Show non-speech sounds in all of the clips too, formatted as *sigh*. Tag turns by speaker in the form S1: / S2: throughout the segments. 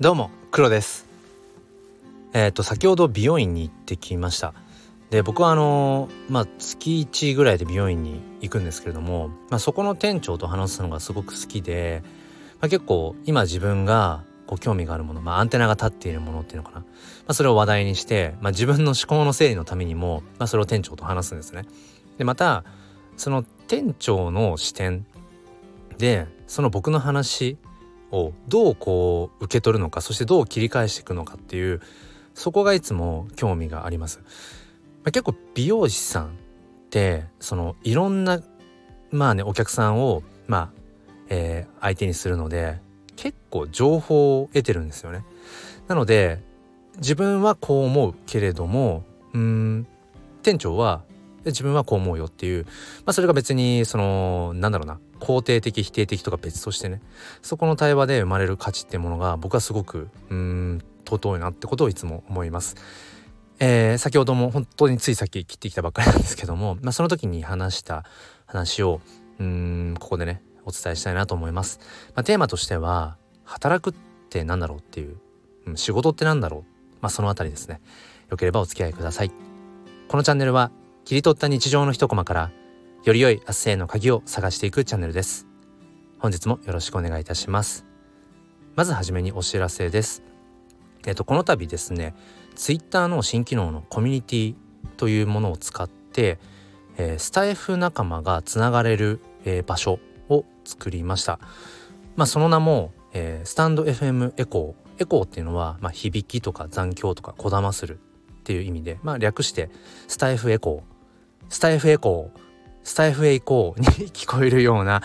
S1: どうも黒です。えっ、と先ほど美容院に行ってきました。で僕はあのまあ月1ぐらいで美容院に行くんですけれども、まあ、そこの店長と話すのがすごく好きで、まあ、結構今自分がこう興味があるもの、まあ、アンテナが立っているものっていうのかな、まあ、それを話題にして、まあ、自分の思考の整理のためにも、まあ、それを店長と話すんですね。でまたその店長の視点でその僕の話をどうこう受け取るのかそしてどう切り返していくのかっていうそこがいつも興味があります。まあ、結構美容師さんってそのいろんなまあねお客さんをまあ、えー、相手にするので結構情報を得てるんですよね。なので自分はこう思うけれどもうん店長は自分はこう思うよっていう、まあ、それが別にそのなんだろうな肯定的否定的とか別としてねそこの対話で生まれる価値っていうものが僕はすごくうん尊いなってことをいつも思います。えー、先ほども本当についさっき切ってきたばっかりなんですけども、*laughs* まあ、その時に話した話をうんここでねお伝えしたいなと思います。まあ、テーマとしては働くって何だろうっていう、うん、仕事って何だろう、まあ、そのあたりですねよければお付き合いください。このチャンネルは切り取った日常の一コマからより良い明日への鍵を探していくチャンネルです。本日もよろしくお願いいたします。まずはじめにお知らせです。えっと、この度ですね、Twitter の新機能のコミュニティというものを使って、えー、スタイフ仲間がつながれる、えー、場所を作りました。まあ、その名も、えー、スタンド FM エコー。エコーっていうのは、まあ、響きとか残響とかこだまするっていう意味で、まあ、略してスタイフエコー。スタイフエコー。スタイフへ行こうに *laughs* 聞こえるような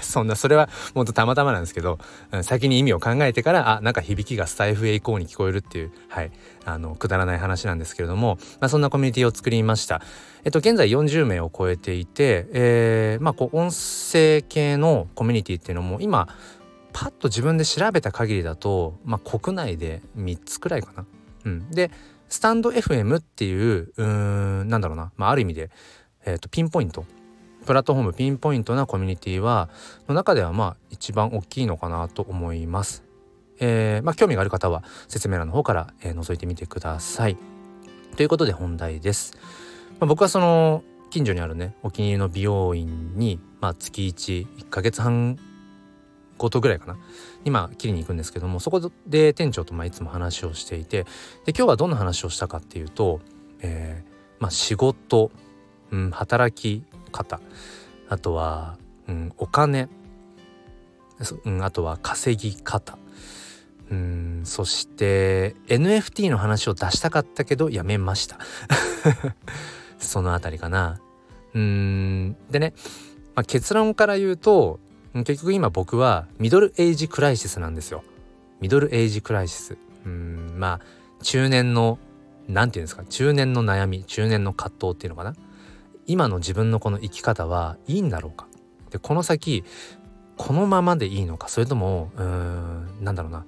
S1: そんなそれはもっとたまたまなんですけど、先に意味を考えてからあなんか響きがスタイフへ行こうに聞こえるっていうはいあのくだらない話なんですけれども、まあ、そんなコミュニティを作りました。えっと現在40名を超えていて、え、まあこう音声系のコミュニティっていうのも今パッと自分で調べた限りだと、まあ、国内で3つくらいかな。うん、でスタンド FM っていううーんなんだろうな、まあ、ある意味でえーと、ピンポイントプラットフォームピンポイントなコミュニティはの中ではまあ一番大きいのかなと思います。えー、まあ、興味がある方は説明欄の方から、えー、覗いてみてください。ということで本題です。まあ、僕はその近所にあるねお気に入りの美容院に、まあ、月11ヶ月半ごとぐらいかな。今切りに行くんですけどもそこで店長とまあいつも話をしていてで今日はどんな話をしたかっていうと、えーまあ、仕事うん、働き方。あとは、うん、お金、うん、あとは稼ぎ方。うんそして NFT の話を出したかったけどやめました。*laughs* そのあたりかな。うんでね、まあ、結論から言うと結局今僕はミドルエイジクライシスなんですよ。ミドルエイジクライシス。うんまあ中年の何て言うんですか中年の悩み中年の葛藤っていうのかな。今の自分のこの生き方はいいんだろうか。でこの先このままでいいのか。それともうーんなんだろうな、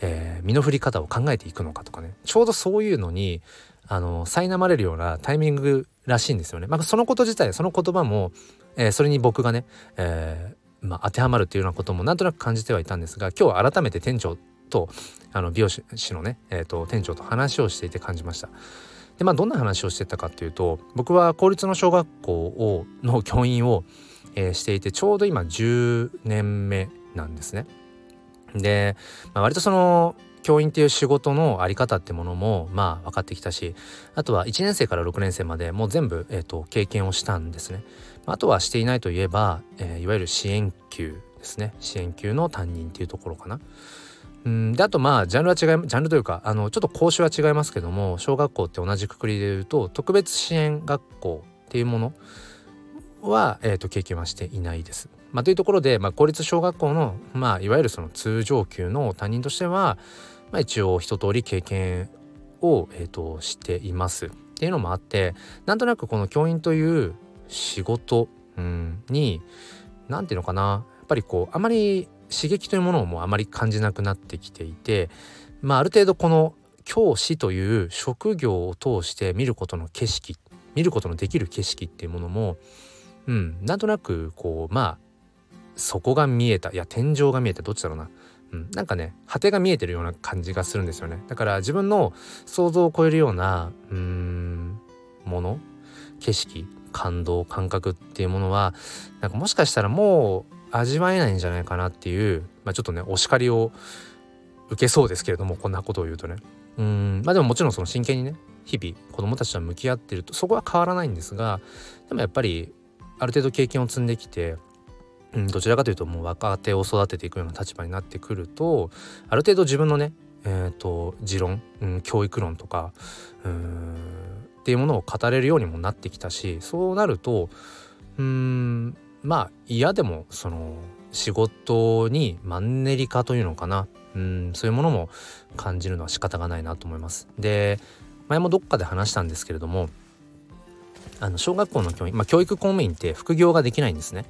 S1: えー、身の振り方を考えていくのかとかね。ちょうどそういうのにあの苛まれるようなタイミングらしいんですよね。まあ、そのこと自体その言葉も、えー、それに僕がね、えー、まあ、当てはまるっていうようなこともなんとなく感じてはいたんですが今日は改めて店長とあの美容師のね、えーと店長と話をしていて感じました。でまあどんな話をしてたかっていうと僕は公立の小学校をの教員を、えー、していてちょうど今10年目なんですね。で、まあ、割とその教員っていう仕事の在り方ってものもまあ分かってきたしあとは1年生から6年生までもう全部、えーと、経験をしたんですね。あとはしていないといえば、えー、いわゆる支援級ですね支援級の担任っていうところかな。うんであとまあジャンルは違いジャンルというかあのちょっと講習は違いますけども小学校って同じくくりで言うと特別支援学校っていうものは、えーと、経験はしていないです。まあ、というところで、まあ、公立小学校の、まあ、いわゆるその通常級の担任としては、まあ、一応一通り経験を、えーと、しています。っていうのもあってなんとなくこの教員という仕事、うん、に何て言うのかなやっぱりこうあまり刺激というものをもうあまり感じなくなってきていて、まあ、ある程度この教師という職業を通して見ることの景色見ることのできる景色っていうものも、うん、なんとなくこうまあそこが見えた。いや天井が見えた。どっちだろうな。うん、なんかね果てが見えてるような感じがするんですよね。だから自分の想像を超えるようなうーんもの景色感動感覚っていうものはなんかもしかしたらもう味わえないんじゃないかなっていう、まあ、ちょっとねお叱りを受けそうですけれどもこんなことを言うとね。うん。まあでももちろんその真剣にね日々子供たちと向き合ってるとそこは変わらないんですがでもやっぱりある程度経験を積んできてうん、どちらかというともう若手を育てていくような立場になってくるとある程度自分のね、えーと、持論、うん、教育論とかうんっていうものを語れるようにもなってきたしそうなるとうんまあ嫌でもその仕事にマンネリ化というのかなうんそういうものも感じるのは仕方がないなと思います。で前もどっかで話したんですけれどもあの小学校の教員、まあ、教育公務員って副業ができないんですね。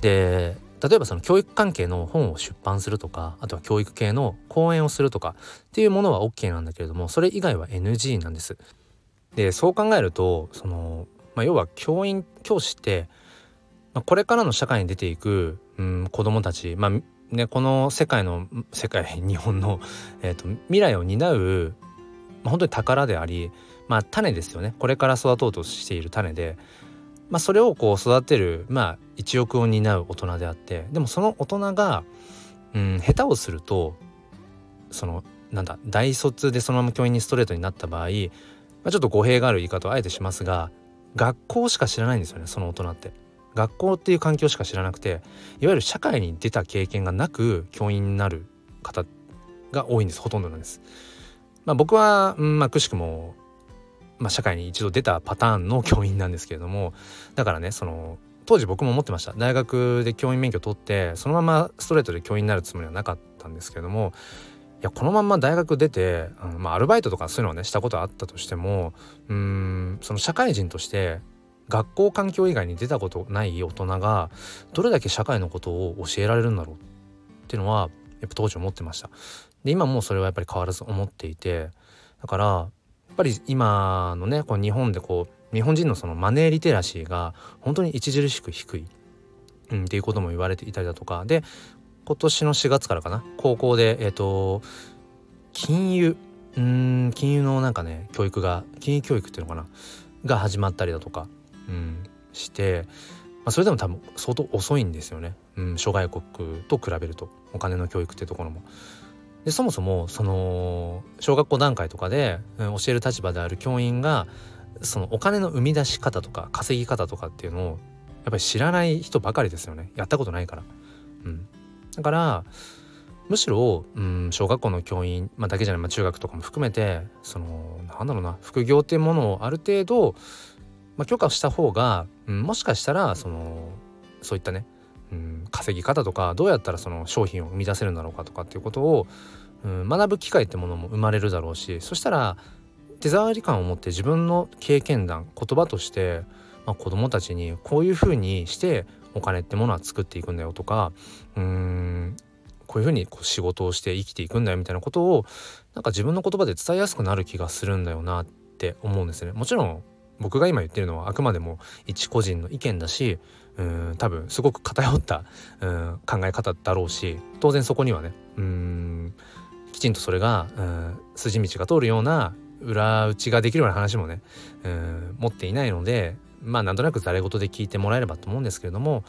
S1: で例えばその教育関係の本を出版するとかあとは教育系の講演をするとかっていうものは OK なんだけれどもそれ以外は NG なんです。でそう考えるとその、まあ、要は教員教師って、まあ、これからの社会に出ていく、うん、子どもたち、まあね、この世界の世界日本の、えーと、未来を担う、まあ、本当に宝であり、まあ、種ですよねこれから育とうとしている種でまあ、それをこう育てる、まあ、一億を担う大人であってでもその大人が、うん、下手をするとそのなんだ大卒でそのまま教員にストレートになった場合、まあ、ちょっと語弊がある言い方をあえてしますが学校しか知らないんですよねその大人って。学校っていう環境しか知らなくていわゆる社会に出た経験がなく教員になる方が多いんですほとんどなんです。まあ、僕は、うんまあ、くしくもまあ、社会に一度出たパターンの教員なんですけれどもだからねその当時僕も思ってました大学で教員免許取ってそのままストレートで教員になるつもりはなかったんですけれどもいやこのまま大学出て、あのまあ、アルバイトとかそういうのはねしたことあったとしてもうんその社会人として学校環境以外に出たことない大人がどれだけ社会のことを教えられるんだろうっていうのはやっぱ当時思ってました。で今もそれはやっぱり変わらず思っていてだからっぱり今のねこう日本でこう日本人のそのマネーリテラシーが本当に著しく低い、うん、っていうことも言われていたりだとか。で今年の4月からかな高校でえっ、ー、と金融うん金融のなんかね教育が金融教育っていうのかなが始まったりだとか、うん、して、まあ、それでも多分相当遅いんですよね、うん、諸外国と比べるとお金の教育っていうところも。でそもそもその小学校段階とかで、うん、教える立場である教員がそのお金の生み出し方とか稼ぎ方とかっていうのをやっぱり知らない人ばかりですよねやったことないから。うん、だからむしろ、うん、小学校の教員、まあ、だけじゃない、まあ、中学とかも含めてそのなんだろうな副業っていうものをある程度、まあ、許可した方が、うん、もしかしたらそのそういったね稼ぎ方とかどうやったらその商品を生み出せるんだろうかとかっていうことを、うん、学ぶ機会ってものも生まれるだろうしそしたら手触り感を持って自分の経験談言葉として、ま、子どもたちにこういうふうにしてお金ってものは作っていくんだよとかうんこういうふうにこう仕事をして生きていくんだよみたいなことをなんか自分の言葉で伝えやすくなる気がするんだよなって思うんですね。もちろん僕が今言ってるのはあくまでも一個人の意見だしうん多分すごく偏ったうん考え方だろうし当然そこにはねうんきちんとそれがうん筋道が通るような裏打ちができるような話もねうん持っていないのでまあなんとなくざれ言で聞いてもらえればと思うんですけれども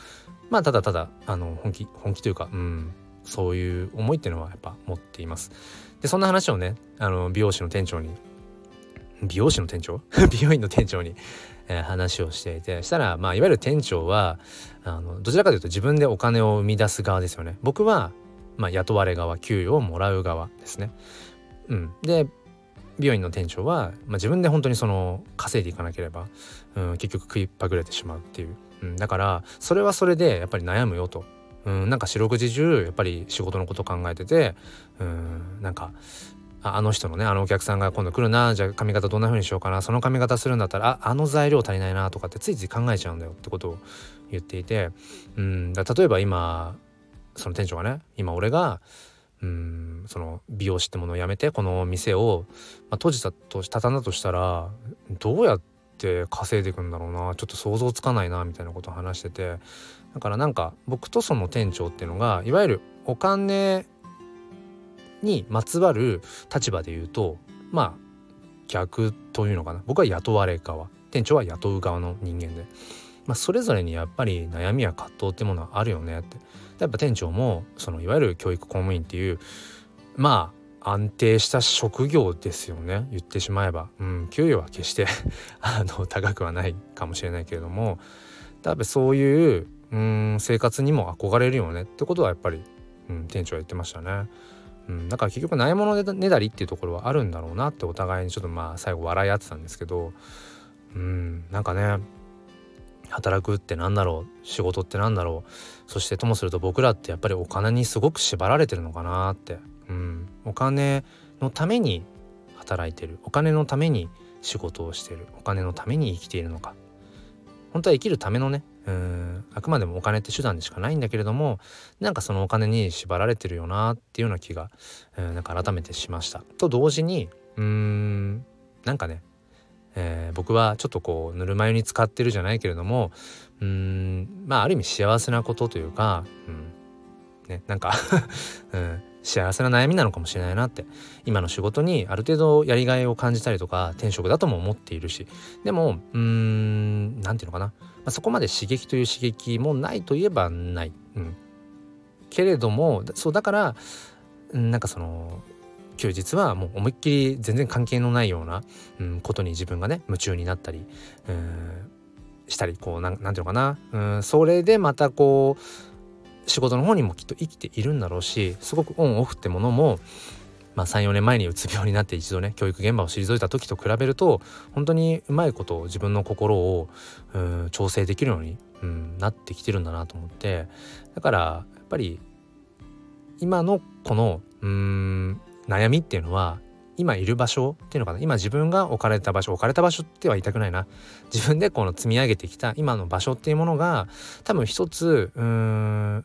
S1: まあただただあの本気本気というかうんそういう思いっていうのはやっぱ持っています。でそんな話をねあの美容師の店長に美容師の店長？*laughs* 美容院の店長に、えー、話をしていてしたらまあいわゆる店長はあのどちらかというと自分でお金を生み出す側ですよね。僕は、まあ、雇われ側給与をもらう側ですね。うん、で美容院の店長は、まあ、自分で本当にその稼いでいかなければ、うん、結局食いっぱぐれてしまうっていう、うん、だからそれはそれでやっぱり悩むよと。うん、なんか四六時中やっぱり仕事のこと考えてて、うん、なんかあの人のねあのお客さんが今度来るなじゃあ髪型どんな風にしようかなその髪型するんだったらああの材料足りないなとかってついつい考えちゃうんだよってことを言っていてうんだ例えば今その店長がね今俺がうんその美容師ってものをやめてこの店を、まあ、閉じたとし畳んだとしたらどうやって稼いでいくんだろうなちょっと想像つかないなみたいなことを話しててだからなんか僕とその店長っていうのがいわゆるお金にまつわる立場で言うとまあ逆というのかな。僕は雇われ側。店長は雇う側の人間で、まあ、それぞれにやっぱり悩みや葛藤ってものはあるよねって。やっぱ店長もそのいわゆる教育公務員っていうまあ安定した職業ですよね。言ってしまえば、うん、給与は決して *laughs* あの高くはないかもしれないけれども。多分そういううん生活にも憧れるよねってことはやっぱり、うん、店長は言ってましたね。うん、だから結局ないものねだりっていうところはあるんだろうなってお互いにちょっとまあ最後笑い合ってたんですけどうんなんかね働くってなんだろう仕事ってなんだろうそしてともすると僕らってやっぱりお金にすごく縛られてるのかなって、うん、お金のために働いてるお金のために仕事をしてるお金のために生きているのか本当は生きるためのねうんあくまでもお金って手段でしかないんだけれどもなんかそのお金に縛られてるよなっていうような気が、うん、なんか改めてしました。と同時にうんなんかねえー、僕はちょっとこうぬるま湯に使ってるじゃないけれどもうんまあある意味幸せなことというか、うんね、なんか *laughs* うん、幸せな悩みなのかもしれないなって今の仕事にある程度やりがいを感じたりとか転職だとも思っているしでもうーん何て言うのかな、あ、そこまで刺激という刺激もないといえばない、うん、けれどもそうだからなんかその休日はもう思いっきり全然関係のないような、うん、ことに自分がね夢中になったり、うん、したりこうなんなんていうのかな、うん、それでまたこう仕事の方にもきっと生きているんだろうしすごくオンオフってものもまあ、34年前にうつ病になって一度ね教育現場を退いた時と比べると本当にうまいこと自分の心をうん調整できるように、うん、なってきてるんだなと思ってだからやっぱり今のこのうん悩みっていうのは今いる場所っていうのかな今自分が置かれた場所置かれた場所っては言いたくないな。自分でこの積み上げてきた今の場所っていうものが多分一つうん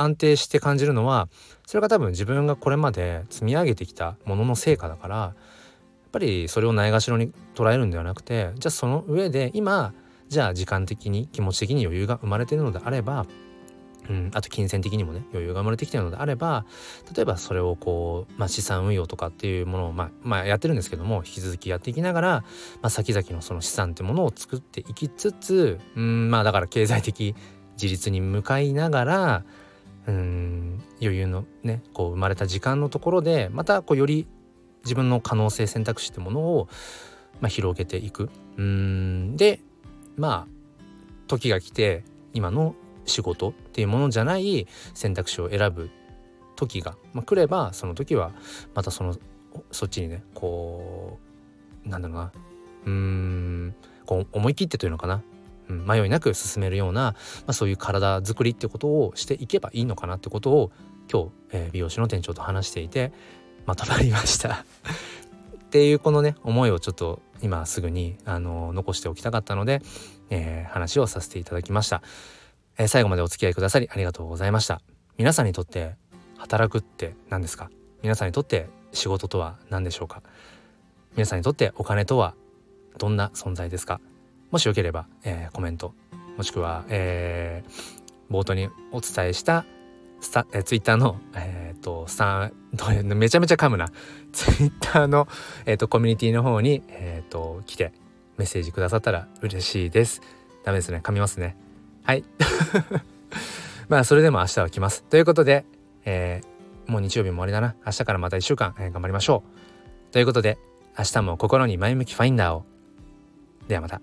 S1: 安定して感じるのはそれが多分自分がこれまで積み上げてきたものの成果だからやっぱりそれをないがしろに捉えるんではなくてじゃあその上で今じゃあ時間的に気持ち的に余裕が生まれているのであればうん、あと金銭的にもね余裕が生まれてきてるのであれば例えばそれをこう、まあ、資産運用とかっていうものを、まあ、まあ、やってるんですけども引き続きやっていきながら、まあ、先々のその資産ってものを作っていきつつ、うん、まあだから経済的自立に向かいながらうん余裕のねこう生まれた時間のところでまたこうより自分の可能性選択肢ってものを、まあ、広げていく。うんでまあ時が来て今の仕事っていうものじゃない選択肢を選ぶ時が、まあ、来ればその時はまたそのそっちにねこうなんだろうなうんこう思い切ってというのかな、迷いなく進めるような、まあ、そういう体づくりってことをしていけばいいのかなってことを今日、えー、美容師の店長と話していてまとまりました。*laughs* っていうこのね思いをちょっと今すぐにあの残しておきたかったので、えー、話をさせていただきました。えー、最後までお付き合いくださりありがとうございました。皆さんにとって働くって何ですか？皆さんにとって仕事とは何でしょうか？皆さんにとってお金とはどんな存在ですか？もしよければ、えー、コメントもしくは、えー、冒頭にお伝えしたスタ、えー、ツイッターの、えーと、スタンめちゃめちゃ噛むな。*laughs* ツイッターの、えーと、コミュニティの方に、えーと来てメッセージくださったら嬉しいです。ダメですね。噛みますね。はい。*laughs* まあそれでも明日は来ます。ということで、えー、もう日曜日も終わりだな。明日からまた1週間、えー、頑張りましょう。ということで明日も心に前向きファインダーを。ではまた。